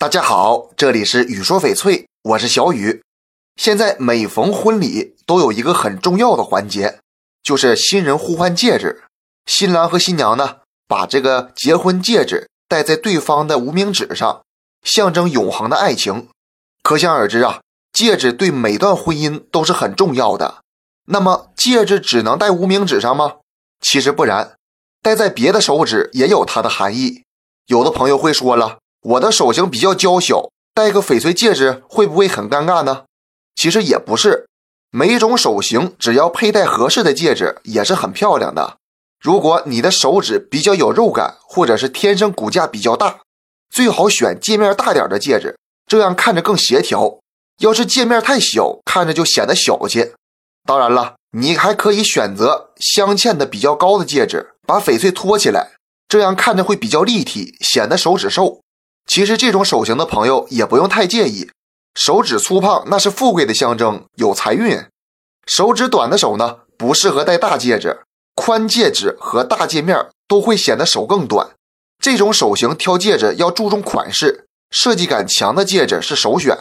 大家好，这里是雨说翡翠，我是小雨。现在每逢婚礼都有一个很重要的环节，就是新人互换戒指。新郎和新娘呢，把这个结婚戒指戴在对方的无名指上，象征永恒的爱情。可想而知啊，戒指对每段婚姻都是很重要的。那么，戒指只能戴无名指上吗？其实不然，戴在别的手指也有它的含义。有的朋友会说了。我的手型比较娇小，戴个翡翠戒指会不会很尴尬呢？其实也不是，每种手型只要佩戴合适的戒指也是很漂亮的。如果你的手指比较有肉感，或者是天生骨架比较大，最好选戒面大点的戒指，这样看着更协调。要是戒面太小，看着就显得小气。当然了，你还可以选择镶嵌的比较高的戒指，把翡翠托起来，这样看着会比较立体，显得手指瘦。其实这种手型的朋友也不用太介意，手指粗胖那是富贵的象征，有财运。手指短的手呢，不适合戴大戒指，宽戒指和大戒面都会显得手更短。这种手型挑戒指要注重款式，设计感强的戒指是首选。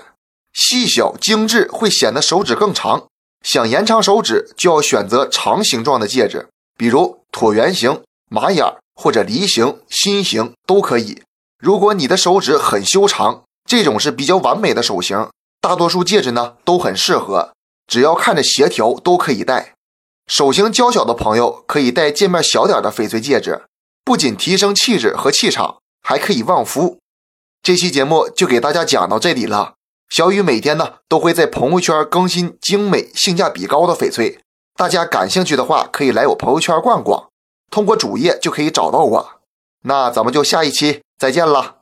细小精致会显得手指更长，想延长手指就要选择长形状的戒指，比如椭圆形、马眼或者梨形、心形都可以。如果你的手指很修长，这种是比较完美的手型，大多数戒指呢都很适合，只要看着协调都可以戴。手型娇小的朋友可以戴戒面小点的翡翠戒指，不仅提升气质和气场，还可以旺夫。这期节目就给大家讲到这里了。小雨每天呢都会在朋友圈更新精美、性价比高的翡翠，大家感兴趣的话可以来我朋友圈逛逛，通过主页就可以找到我。那咱们就下一期。再见了。